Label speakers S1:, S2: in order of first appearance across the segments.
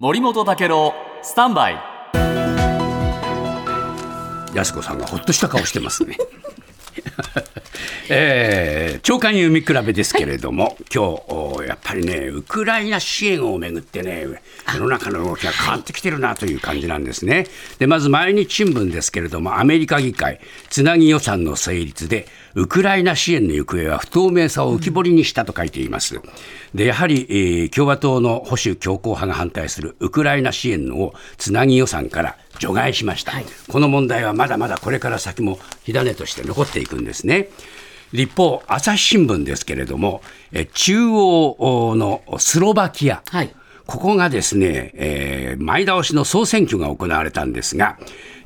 S1: 森本武郎スタンバイ
S2: 安子さんがほっとした顔してますね。えー、長官読み比べですけれども、はい、今日やっぱりね、ウクライナ支援をめぐってね、世の中の動きが変わってきてるなという感じなんですね。でまず毎日新聞ですけれども、アメリカ議会、つなぎ予算の成立で、ウクライナ支援の行方は不透明さを浮き彫りにしたと書いています。でやはり、えー、共和党の保守強硬派が反対するウクライナ支援をつなぎ予算から除外しました、はい、この問題はまだまだこれから先も火種として残っていくんですね。一方、朝日新聞ですけれども、え中央のスロバキア、はい、ここがですね、えー、前倒しの総選挙が行われたんですが、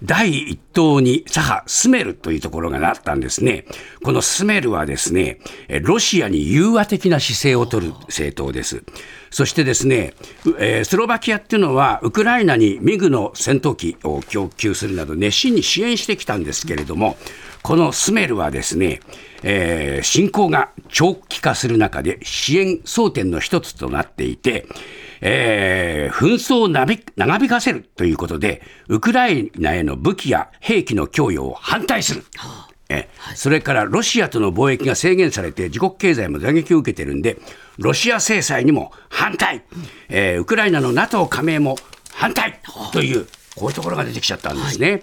S2: 第一党に左派スメルというところがなったんですね。このスメルはですね、ロシアに融和的な姿勢を取る政党です。そしてですね、えー、スロバキアっていうのは、ウクライナにミグの戦闘機を供給するなど熱心に支援してきたんですけれども、このスメルはですね、えー、侵攻が長期化する中で支援争点の一つとなっていて、えー、紛争を長引かせるということで、ウクライナへの武器や兵器の供与を反対する。えそれからロシアとの貿易が制限されて自国経済も打撃を受けてるんで、ロシア制裁にも反対、えー、ウクライナの NATO 加盟も反対という、こういうところが出てきちゃったんですね。はい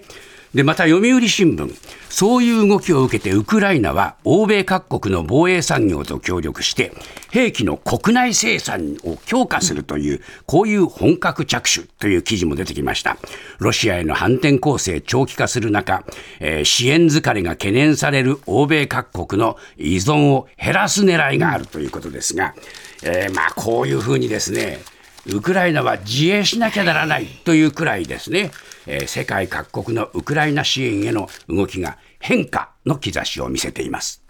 S2: で、また読売新聞、そういう動きを受けてウクライナは欧米各国の防衛産業と協力して兵器の国内生産を強化するという、こういう本格着手という記事も出てきました。ロシアへの反転攻勢長期化する中、えー、支援疲れが懸念される欧米各国の依存を減らす狙いがあるということですが、えー、まあこういうふうにですね、ウクライナは自衛しなきゃならないというくらいですね、えー、世界各国のウクライナ支援への動きが変化の兆しを見せています。